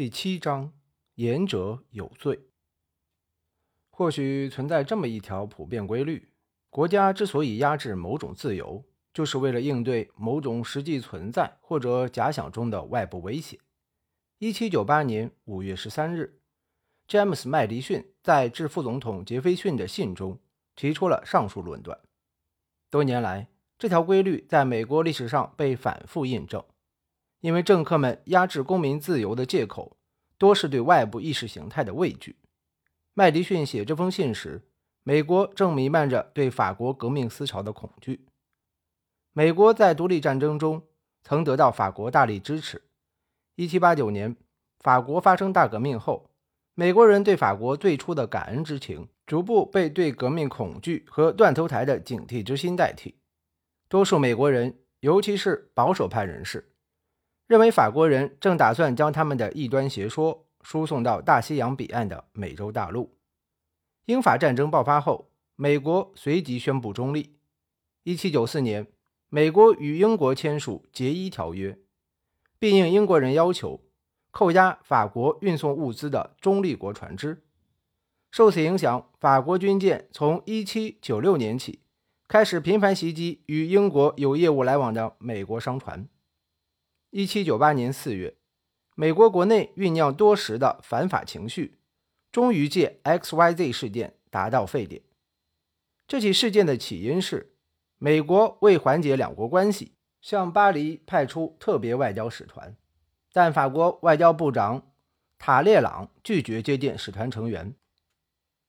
第七章，言者有罪。或许存在这么一条普遍规律：国家之所以压制某种自由，就是为了应对某种实际存在或者假想中的外部威胁。一七九八年五月十三日，詹姆斯·麦迪逊在致副总统杰斐逊的信中提出了上述论断。多年来，这条规律在美国历史上被反复印证。因为政客们压制公民自由的借口，多是对外部意识形态的畏惧。麦迪逊写这封信时，美国正弥漫着对法国革命思潮的恐惧。美国在独立战争中曾得到法国大力支持。1789年，法国发生大革命后，美国人对法国最初的感恩之情，逐步被对革命恐惧和断头台的警惕之心代替。多数美国人，尤其是保守派人士。认为法国人正打算将他们的异端邪说输送到大西洋彼岸的美洲大陆。英法战争爆发后，美国随即宣布中立。1794年，美国与英国签署《结伊条约》，并应英国人要求扣押法国运送物资的中立国船只。受此影响，法国军舰从1796年起开始频繁袭击与英国有业务来往的美国商船。一七九八年四月，美国国内酝酿多时的反法情绪，终于借 X Y Z 事件达到沸点。这起事件的起因是，美国为缓解两国关系，向巴黎派出特别外交使团，但法国外交部长塔列朗拒绝接见使团成员。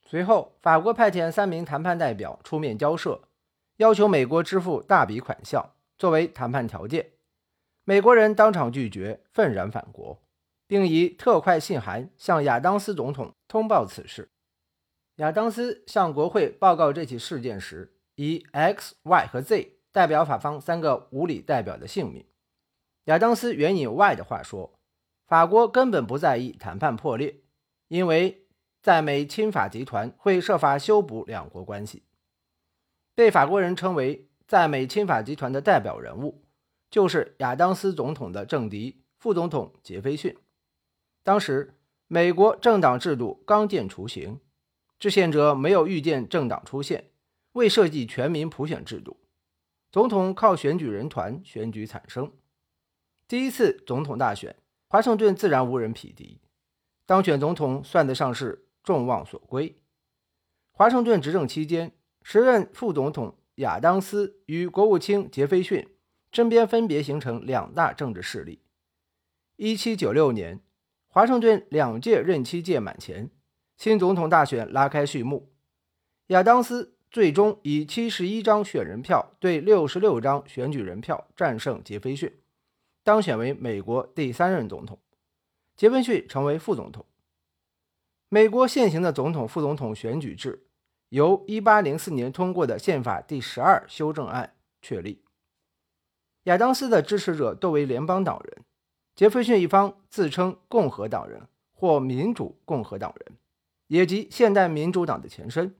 随后，法国派遣三名谈判代表出面交涉，要求美国支付大笔款项作为谈判条件。美国人当场拒绝，愤然返国，并以特快信函向亚当斯总统通报此事。亚当斯向国会报告这起事件时，以 X、Y 和 Z 代表法方三个无理代表的姓名。亚当斯援引 Y 的话说：“法国根本不在意谈判破裂，因为在美亲法集团会设法修补两国关系。”被法国人称为在美亲法集团的代表人物。就是亚当斯总统的政敌副总统杰斐逊。当时美国政党制度刚见雏形，制宪者没有预见政党出现，未设计全民普选制度，总统靠选举人团选举产生。第一次总统大选，华盛顿自然无人匹敌，当选总统算得上是众望所归。华盛顿执政期间，时任副总统亚当斯与国务卿杰斐逊。身边分别形成两大政治势力。一七九六年，华盛顿两届任期届满前，新总统大选拉开序幕。亚当斯最终以七十一张选人票对六十六张选举人票战胜杰斐逊，当选为美国第三任总统。杰斐逊成为副总统。美国现行的总统、副总统选举制由一八零四年通过的宪法第十二修正案确立。亚当斯的支持者多为联邦党人，杰斐逊一方自称共和党人或民主共和党人，也即现代民主党的前身。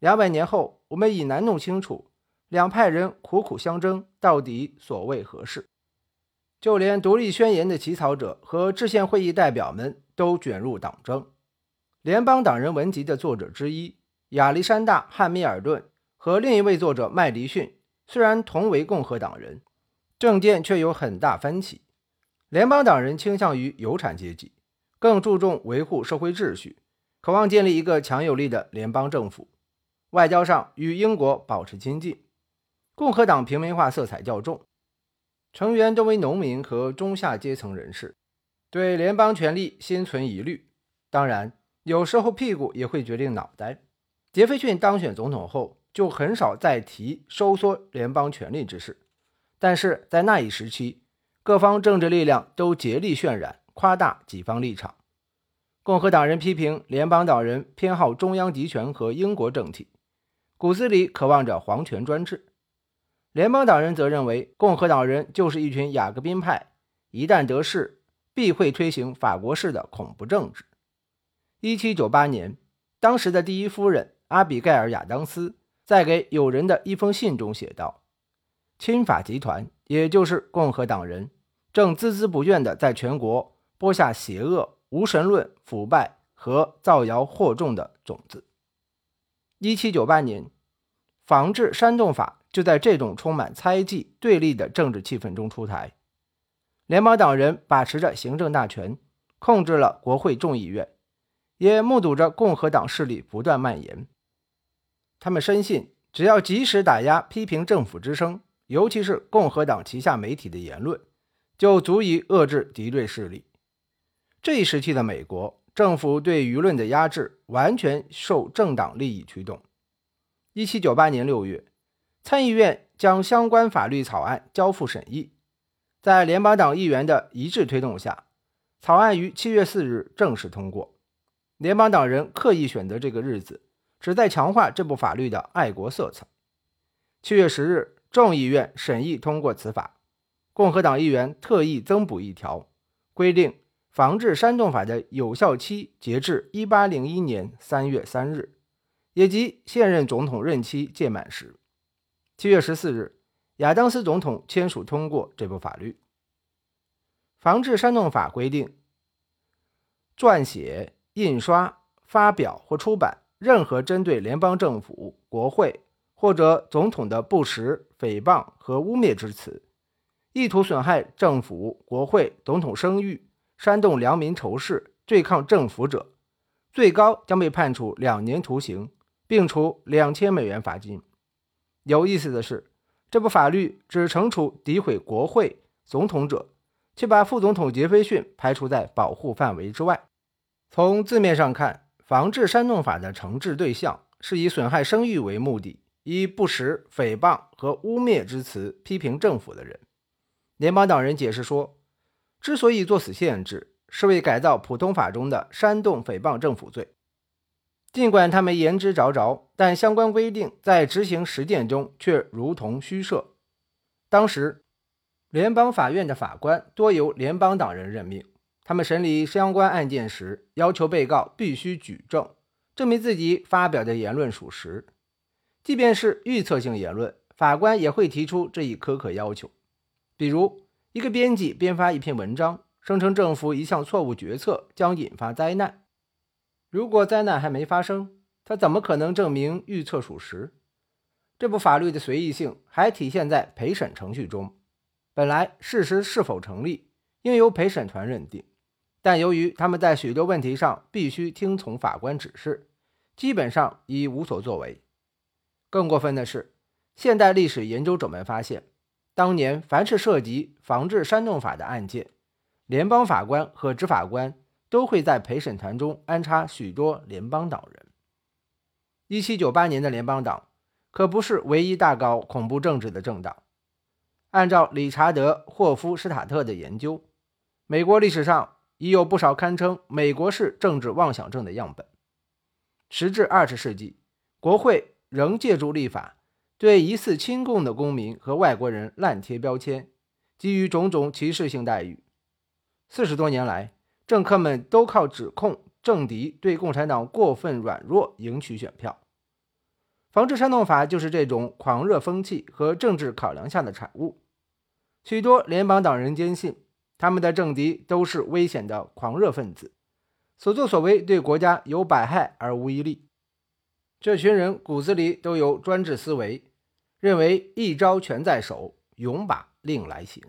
两百年后，我们已难弄清楚两派人苦苦相争到底所谓何事。就连独立宣言的起草者和制宪会议代表们都卷入党争。联邦党人文集的作者之一亚历山大·汉密尔顿和另一位作者麦迪逊虽然同为共和党人。政见却有很大分歧。联邦党人倾向于有产阶级，更注重维护社会秩序，渴望建立一个强有力的联邦政府，外交上与英国保持亲近。共和党平民化色彩较重，成员多为农民和中下阶层人士，对联邦权力心存疑虑。当然，有时候屁股也会决定脑袋。杰斐逊当选总统后，就很少再提收缩联邦权力之事。但是在那一时期，各方政治力量都竭力渲染、夸大己方立场。共和党人批评联邦党人偏好中央集权和英国政体，骨子里渴望着皇权专制；联邦党人则认为共和党人就是一群雅各宾派，一旦得势，必会推行法国式的恐怖政治。1798年，当时的第一夫人阿比盖尔·亚当斯在给友人的一封信中写道。亲法集团，也就是共和党人，正孜孜不倦地在全国播下邪恶、无神论、腐败和造谣惑众的种子。一七九八年，防治煽动法就在这种充满猜忌、对立的政治气氛中出台。联邦党人把持着行政大权，控制了国会众议院，也目睹着共和党势力不断蔓延。他们深信，只要及时打压批评政府之声，尤其是共和党旗下媒体的言论，就足以遏制敌对势力。这一时期的美国政府对舆论的压制，完全受政党利益驱动。一七九八年六月，参议院将相关法律草案交付审议。在联邦党议员的一致推动下，草案于七月四日正式通过。联邦党人刻意选择这个日子，旨在强化这部法律的爱国色彩。七月十日，众议院审议通过此法。共和党议员特意增补一条，规定防治煽动法的有效期截至一八零一年三月三日，也即现任总统任期届满时。七月十四日。亚当斯总统签署通过这部法律。防治煽动法规定，撰写、印刷、发表或出版任何针对联邦政府、国会或者总统的不实、诽谤和污蔑之词，意图损害政府、国会、总统声誉、煽动良民仇视、对抗政府者，最高将被判处两年徒刑，并处两千美元罚金。有意思的是。这部法律只惩处诋毁国会、总统者，却把副总统杰斐逊排除在保护范围之外。从字面上看，防治煽动法的惩治对象是以损害声誉为目的，以不实、诽谤和污蔑之词批评政府的人。联邦党人解释说，之所以做此限制，是为改造普通法中的煽动诽谤政府罪。尽管他们言之凿凿，但相关规定在执行实践中却如同虚设。当时，联邦法院的法官多由联邦党人任命，他们审理相关案件时，要求被告必须举证，证明自己发表的言论属实。即便是预测性言论，法官也会提出这一苛刻要求。比如，一个编辑编发一篇文章，声称政府一项错误决策将引发灾难。如果灾难还没发生，他怎么可能证明预测属实？这部法律的随意性还体现在陪审程序中。本来事实是否成立应由陪审团认定，但由于他们在许多问题上必须听从法官指示，基本上已无所作为。更过分的是，现代历史研究者们发现，当年凡是涉及防治煽动法的案件，联邦法官和执法官。都会在陪审团中安插许多联邦党人。一七九八年的联邦党可不是唯一大搞恐怖政治的政党。按照理查德·霍夫施塔特的研究，美国历史上已有不少堪称美国式政治妄想症的样本。时至二十世纪，国会仍借助立法对疑似亲共的公民和外国人滥贴标签，给予种种歧视性待遇。四十多年来，政客们都靠指控政敌对共产党过分软弱赢取选票，防治煽动法就是这种狂热风气和政治考量下的产物。许多联邦党人坚信，他们的政敌都是危险的狂热分子，所作所为对国家有百害而无一利。这群人骨子里都有专制思维，认为一招权在手，勇把令来行。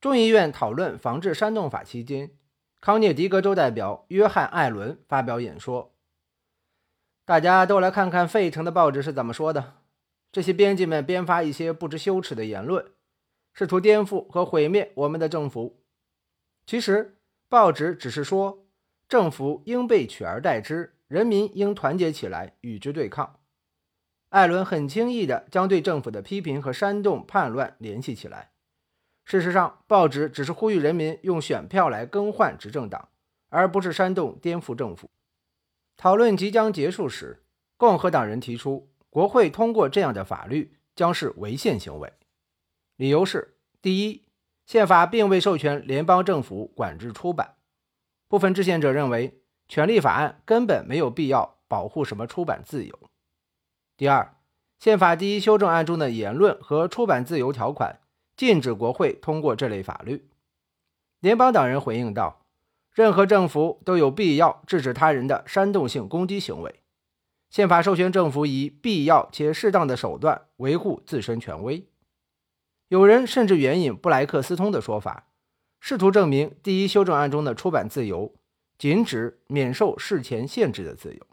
众议院讨论防治煽动法期间，康涅狄格州代表约翰·艾伦发表演说。大家都来看看费城的报纸是怎么说的。这些编辑们编发一些不知羞耻的言论，试图颠覆和毁灭我们的政府。其实，报纸只是说政府应被取而代之，人民应团结起来与之对抗。艾伦很轻易地将对政府的批评和煽动叛乱联系起来。事实上，报纸只是呼吁人民用选票来更换执政党，而不是煽动颠覆政府。讨论即将结束时，共和党人提出，国会通过这样的法律将是违宪行为。理由是：第一，宪法并未授权联邦政府管制出版；部分制宪者认为，权利法案根本没有必要保护什么出版自由。第二，宪法第一修正案中的言论和出版自由条款。禁止国会通过这类法律。联邦党人回应道：“任何政府都有必要制止他人的煽动性攻击行为。宪法授权政府以必要且适当的手段维护自身权威。”有人甚至援引布莱克斯通的说法，试图证明第一修正案中的出版自由仅指免受事前限制的自由。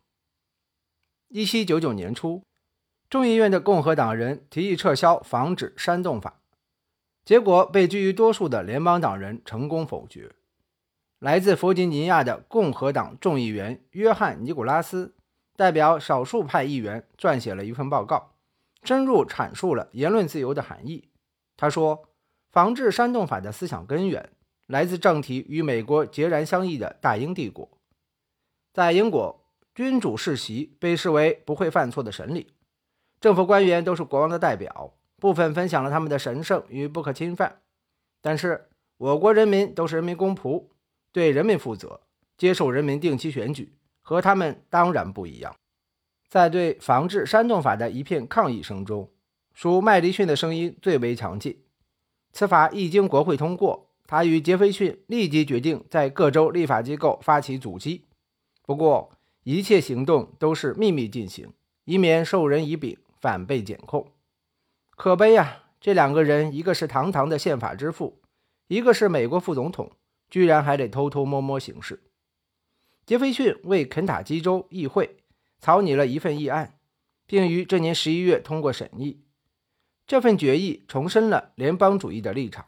一七九九年初，众议院的共和党人提议撤销《防止煽动法》，结果被居于多数的联邦党人成功否决。来自弗吉尼亚的共和党众议员约翰·尼古拉斯代表少数派议员撰写了一份报告，深入阐述了言论自由的含义。他说：“防治煽动法的思想根源来自政体与美国截然相异的大英帝国。在英国，君主世袭被视为不会犯错的神礼，政府官员都是国王的代表，部分分享了他们的神圣与不可侵犯。但是，我国人民都是人民公仆，对人民负责，接受人民定期选举，和他们当然不一样。”在对防治煽动法的一片抗议声中。属麦迪逊的声音最为强劲。此法一经国会通过，他与杰斐逊立即决定在各州立法机构发起阻击。不过，一切行动都是秘密进行，以免授人以柄，反被检控。可悲呀！这两个人，一个是堂堂的宪法之父，一个是美国副总统，居然还得偷偷摸摸行事。杰斐逊为肯塔基州议会草拟了一份议案，并于这年十一月通过审议。这份决议重申了联邦主义的立场，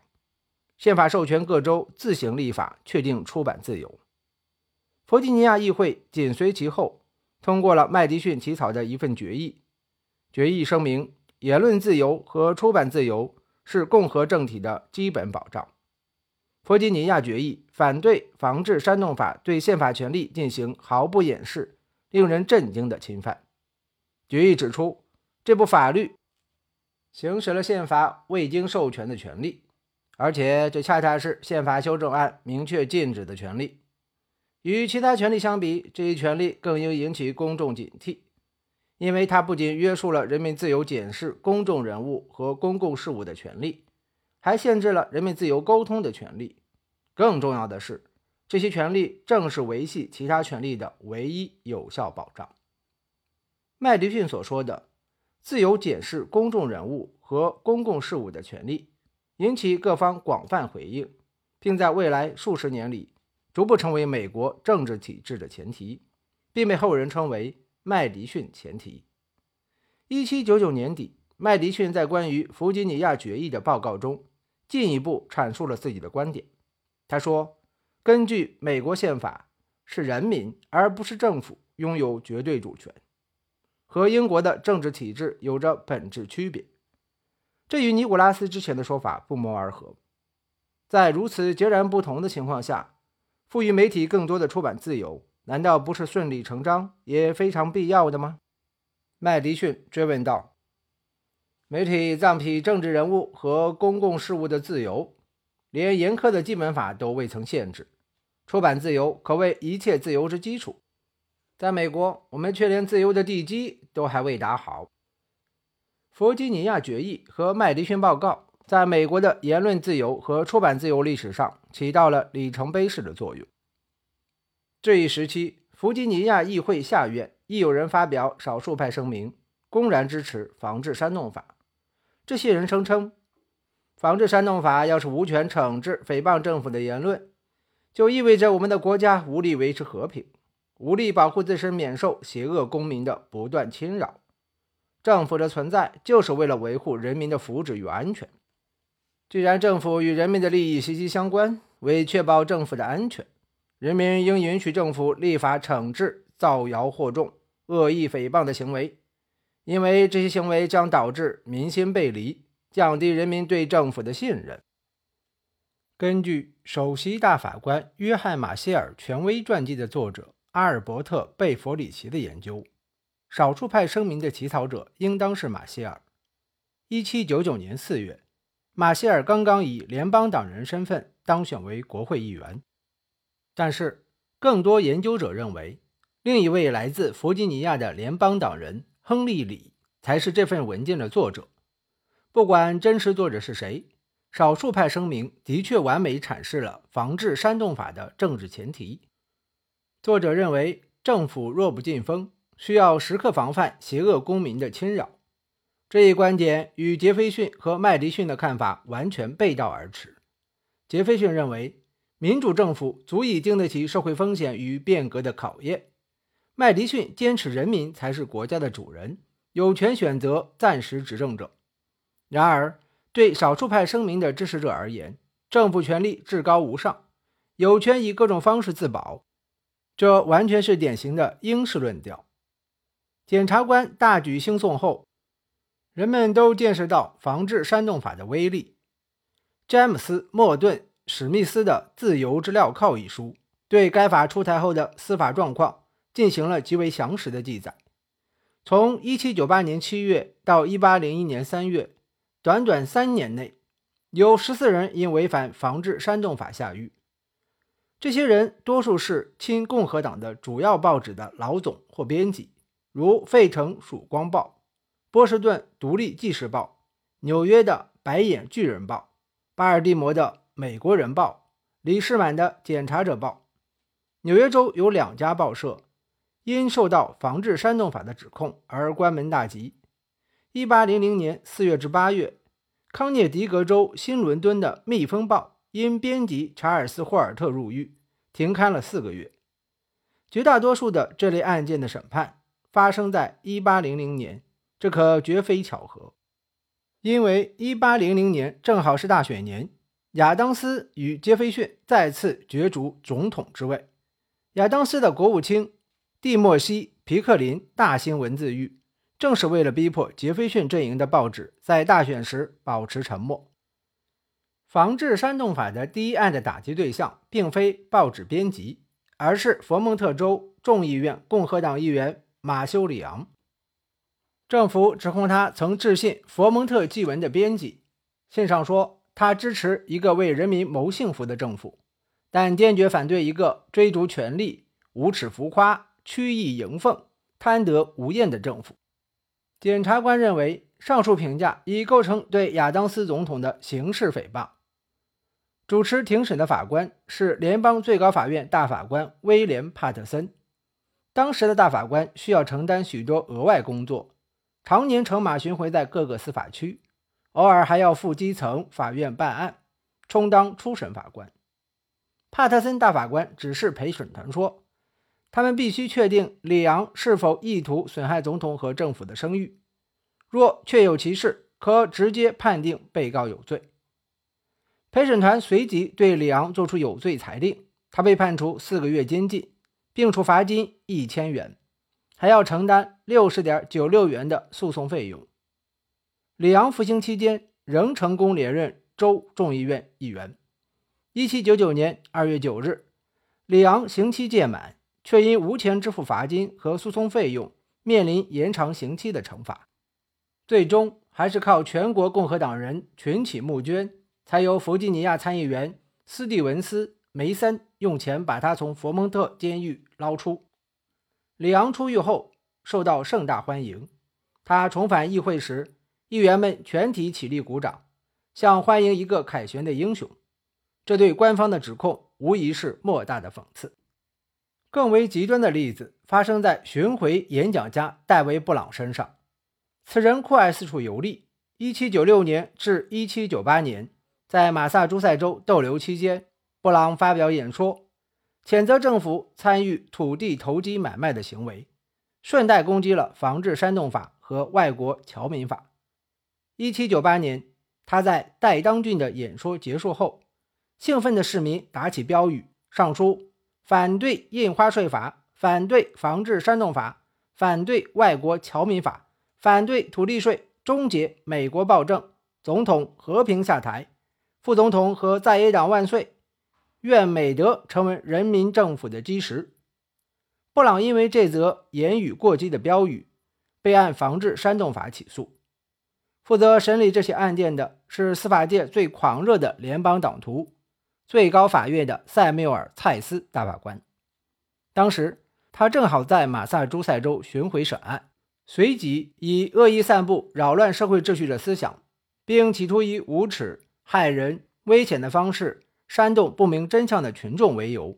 宪法授权各州自行立法确定出版自由。弗吉尼亚议会紧随其后，通过了麦迪逊起草的一份决议。决议声明，言论自由和出版自由是共和政体的基本保障。弗吉尼亚决议反对防治煽动法对宪法权利进行毫不掩饰、令人震惊的侵犯。决议指出，这部法律。行使了宪法未经授权的权利，而且这恰恰是宪法修正案明确禁止的权利。与其他权利相比，这一权利更应引起公众警惕，因为它不仅约束了人民自由检视公众人物和公共事务的权利，还限制了人民自由沟通的权利。更重要的是，这些权利正是维系其他权利的唯一有效保障。麦迪逊所说的。自由检视公众人物和公共事务的权利，引起各方广泛回应，并在未来数十年里逐步成为美国政治体制的前提，并被后人称为麦迪逊前提。一七九九年底，麦迪逊在关于弗吉尼亚决议的报告中进一步阐述了自己的观点。他说：“根据美国宪法，是人民而不是政府拥有绝对主权。”和英国的政治体制有着本质区别，这与尼古拉斯之前的说法不谋而合。在如此截然不同的情况下，赋予媒体更多的出版自由，难道不是顺理成章也非常必要的吗？麦迪逊追问道：“媒体藏匹政治人物和公共事务的自由，连严苛的基本法都未曾限制，出版自由可谓一切自由之基础。”在美国，我们却连自由的地基都还未打好。弗吉尼亚决议和麦迪逊报告在美国的言论自由和出版自由历史上起到了里程碑式的作用。这一时期，弗吉尼亚议会下院亦有人发表少数派声明，公然支持防治煽动法。这些人声称，防治煽动法要是无权惩治诽谤政府的言论，就意味着我们的国家无力维持和平。无力保护自身免受邪恶公民的不断侵扰，政府的存在就是为了维护人民的福祉与安全。既然政府与人民的利益息息相关，为确保政府的安全，人民应允许政府立法惩治造谣惑众、恶意诽谤的行为，因为这些行为将导致民心背离，降低人民对政府的信任。根据首席大法官约翰·马歇尔权威传记的作者。阿尔伯特·贝弗里奇的研究，少数派声明的起草者应当是马歇尔。1799年4月，马歇尔刚刚以联邦党人身份当选为国会议员。但是，更多研究者认为，另一位来自弗吉尼亚的联邦党人亨利·里才是这份文件的作者。不管真实作者是谁，少数派声明的确完美阐释了防治煽动法的政治前提。作者认为，政府弱不禁风，需要时刻防范邪恶公民的侵扰。这一观点与杰斐逊和麦迪逊的看法完全背道而驰。杰斐逊认为，民主政府足以经得起社会风险与变革的考验；麦迪逊坚持人民才是国家的主人，有权选择暂时执政者。然而，对少数派声明的支持者而言，政府权力至高无上，有权以各种方式自保。这完全是典型的英式论调。检察官大举兴讼后。人们都见识到防治煽动法的威力。詹姆斯·莫顿·史密斯的《自由之镣铐》一书对该法出台后的司法状况进行了极为详实的记载。从1798年7月到1801年3月，短短三年内，有14人因违反防治煽动法下狱。这些人多数是亲共和党的主要报纸的老总或编辑，如《费城曙光报》。波士顿独立纪事报、纽约的白眼巨人报、巴尔的摩的美国人报、李士满的检察者报。纽约州有两家报社因受到防治煽动法的指控而关门大吉。1800年4月至8月，康涅狄格州新伦敦的蜜蜂报因编辑查尔斯·霍尔特入狱，停刊了四个月。绝大多数的这类案件的审判发生在1800年。这可绝非巧合，因为1800年正好是大选年，亚当斯与杰斐逊再次角逐总统之位。亚当斯的国务卿蒂莫西·皮克林大兴文字狱，正是为了逼迫杰斐逊阵营的报纸在大选时保持沉默。防治煽动法的第一案的打击对象，并非报纸编辑，而是佛蒙特州众议院共和党议员马修·里昂。政府指控他曾致信《佛蒙特祭文》的编辑，信上说他支持一个为人民谋幸福的政府，但坚决反对一个追逐权力、无耻浮夸、曲意迎奉、贪得无厌的政府。检察官认为，上述评价已构成对亚当斯总统的刑事诽谤。主持庭审的法官是联邦最高法院大法官威廉·帕特森。当时的大法官需要承担许多额外工作。常年乘马巡回在各个司法区，偶尔还要赴基层法院办案，充当初审法官。帕特森大法官指示陪审团说：“他们必须确定里昂是否意图损害总统和政府的声誉。若确有其事，可直接判定被告有罪。”陪审团随即对里昂作出有罪裁定，他被判处四个月监禁，并处罚金一千元。还要承担六十点九六元的诉讼费用。里昂服刑期间仍成功连任州众议院议员。一七九九年二月九日，里昂刑期届满，却因无钱支付罚金和诉讼费用，面临延长刑期的惩罚。最终还是靠全国共和党人群起募捐，才由弗吉尼亚参议员斯蒂文斯·梅森用钱把他从佛蒙特监狱捞出。里昂出狱后受到盛大欢迎。他重返议会时，议员们全体起立鼓掌，像欢迎一个凯旋的英雄。这对官方的指控无疑是莫大的讽刺。更为极端的例子发生在巡回演讲家戴维·布朗身上。此人酷爱四处游历。1796年至1798年，在马萨诸塞州逗留期间，布朗发表演说。谴责政府参与土地投机买卖的行为，顺带攻击了防治煽动法和外国侨民法。一七九八年，他在代当郡的演说结束后，兴奋的市民打起标语，上书反对印花税法、反对防治煽动法、反对外国侨民法、反对土地税、终结美国暴政、总统和平下台、副总统和在野党万岁。愿美德成为人民政府的基石。布朗因为这则言语过激的标语，被按防治煽动法起诉。负责审理这起案件的是司法界最狂热的联邦党徒——最高法院的塞缪尔·蔡斯大法官。当时他正好在马萨诸塞州巡回审案，随即以恶意散布扰乱社会秩序的思想，并企图以无耻。害人、危险的方式煽动不明真相的群众为由，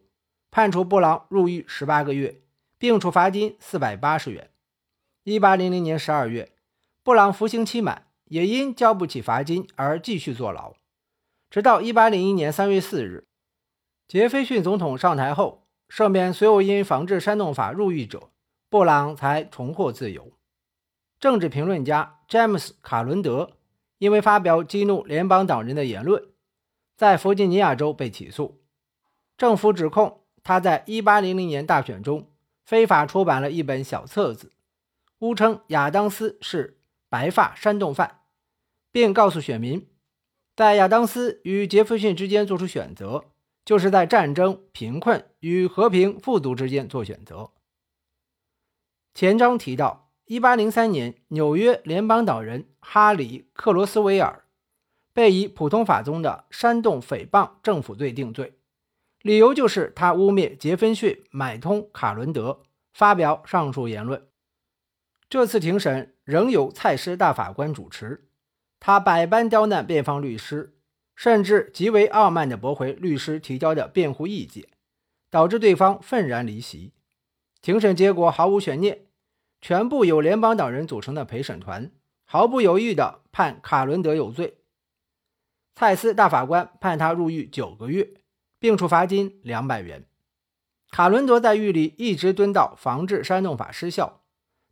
判处布朗入狱十八个月，并处罚金四百八十元。一八零零年十二月，布朗服刑期满，也因交不起罚金而继续坐牢。直到一八零一年三月四日，杰斐逊总统上台后，赦免所有因防治煽动法入狱者，布朗才重获自由。政治评论家詹姆斯·卡伦德因为发表激怒联邦党人的言论，在弗吉尼亚州被起诉。政府指控他在1800年大选中非法出版了一本小册子，诬称亚当斯是白发煽动犯，并告诉选民，在亚当斯与杰弗逊之间做出选择，就是在战争、贫困与和平富足之间做选择。前章提到。一八零三年，纽约联邦党人哈里·克罗斯维尔被以普通法中的煽动诽谤政府罪定罪，理由就是他污蔑杰斐逊买通卡伦德发表上述言论。这次庭审仍由蔡斯大法官主持，他百般刁难辩方律师，甚至极为傲慢地驳回律师提交的辩护意见，导致对方愤然离席。庭审结果毫无悬念。全部由联邦党人组成的陪审团毫不犹豫地判卡伦德有罪。蔡斯大法官判他入狱九个月，并处罚金两百元。卡伦德在狱里一直蹲到防治煽动法失效，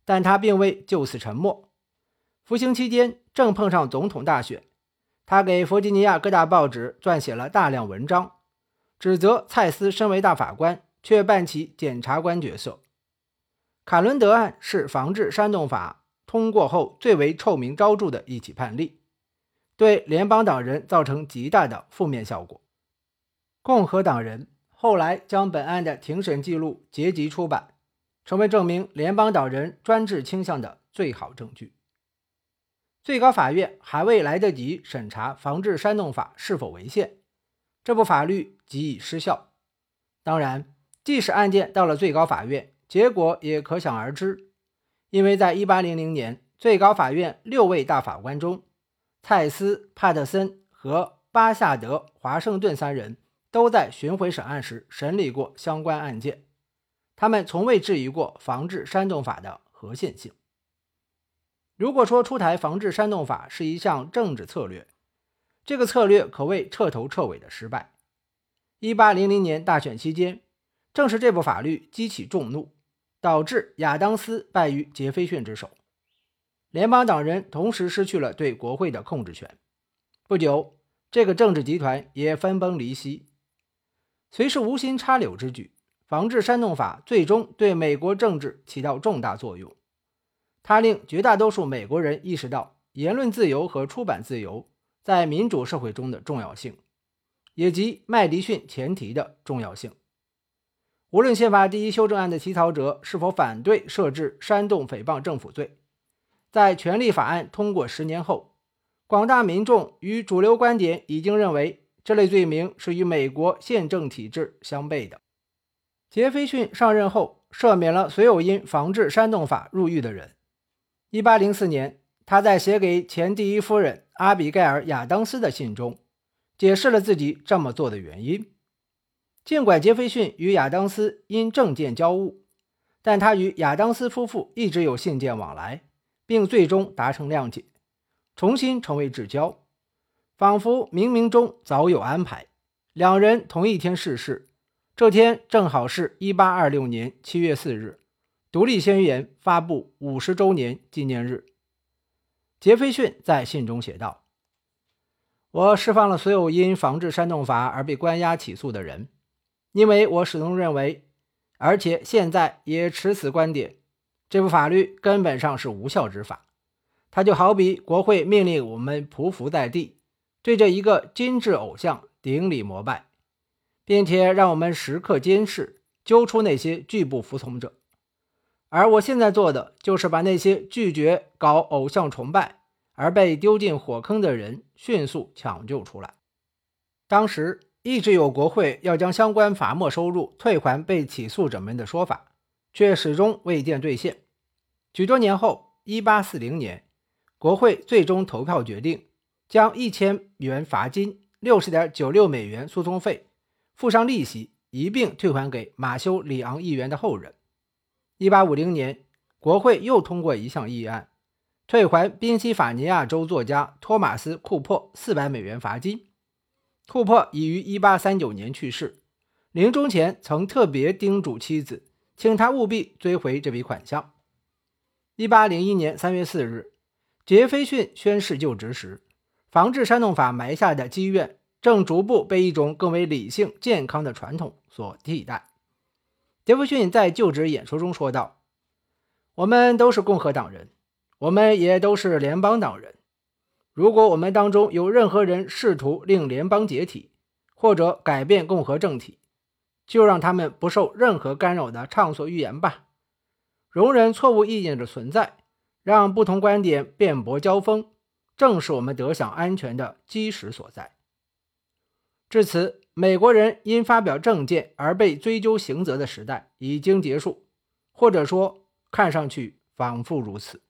但他并未就此沉默。服刑期间正碰上总统大选，他给弗吉尼亚各大报纸撰写了大量文章，指责蔡斯身为大法官却扮起检察官角色。卡伦德案是防治煽动法通过后最为臭名昭著的一起判例，对联邦党人造成极大的负面效果。共和党人后来将本案的庭审记录结集出版，成为证明联邦党人专制倾向的最好证据。最高法院还未来得及审查防治煽动法是否违宪，这部法律即已失效。当然，即使案件到了最高法院，结果也可想而知，因为在1800年，最高法院六位大法官中，蔡斯、帕特森和巴夏德·华盛顿三人都在巡回审案时审理过相关案件，他们从未质疑过防治煽动法的合宪性。如果说出台防治煽动法是一项政治策略，这个策略可谓彻头彻尾的失败。1800年大选期间，正是这部法律激起众怒。导致亚当斯败于杰斐逊之手，联邦党人同时失去了对国会的控制权。不久，这个政治集团也分崩离析。虽是无心插柳之举，防治煽动法最终对美国政治起到重大作用。它令绝大多数美国人意识到言论自由和出版自由在民主社会中的重要性，以及麦迪逊前提的重要性。无论宪法第一修正案的起草者是否反对设置煽动诽谤政府罪，在权利法案通过十年后，广大民众与主流观点已经认为这类罪名是与美国宪政体制相悖的。杰斐逊上任后，赦免了所有因防治煽动法入狱的人。1804年，他在写给前第一夫人阿比盖尔·亚当斯的信中，解释了自己这么做的原因。尽管杰斐逊与亚当斯因政见交恶，但他与亚当斯夫妇一直有信件往来，并最终达成谅解，重新成为至交，仿佛冥冥中早有安排。两人同一天逝世，这天正好是一八二六年七月四日，独立宣言发布五十周年纪念日。杰斐逊在信中写道：“我释放了所有因防治煽动法而被关押起诉的人。”因为我始终认为，而且现在也持此观点，这部法律根本上是无效之法。它就好比国会命令我们匍匐在地，对着一个精致偶像顶礼膜拜，并且让我们时刻监视、揪出那些拒不服从者。而我现在做的，就是把那些拒绝搞偶像崇拜而被丢进火坑的人迅速抢救出来。当时。一直有国会要将相关罚没收入退还被起诉者们的说法，却始终未见兑现。许多年后，一八四零年，国会最终投票决定将一千元罚金、六十点九六美元诉讼费附上利息一并退还给马修·里昂议员的后人。一八五零年，国会又通过一项议案，退还宾夕法尼亚州作家托马斯·库珀四百美元罚金。库珀已于一八三九年去世，临终前曾特别叮嘱妻子，请他务必追回这笔款项。一八零一年三月四日，杰斐逊宣誓就职时，防治煽动法埋下的积怨正逐步被一种更为理性、健康的传统所替代。杰斐逊在就职演说中说道：“我们都是共和党人，我们也都是联邦党人。如果我们当中有任何人试图令联邦解体，或者改变共和政体，就让他们不受任何干扰的畅所欲言吧。”容忍错误意见的存在，让不同观点辩驳交锋，正是我们得享安全的基石所在。至此，美国人因发表政见而被追究刑责的时代已经结束，或者说，看上去仿佛如此。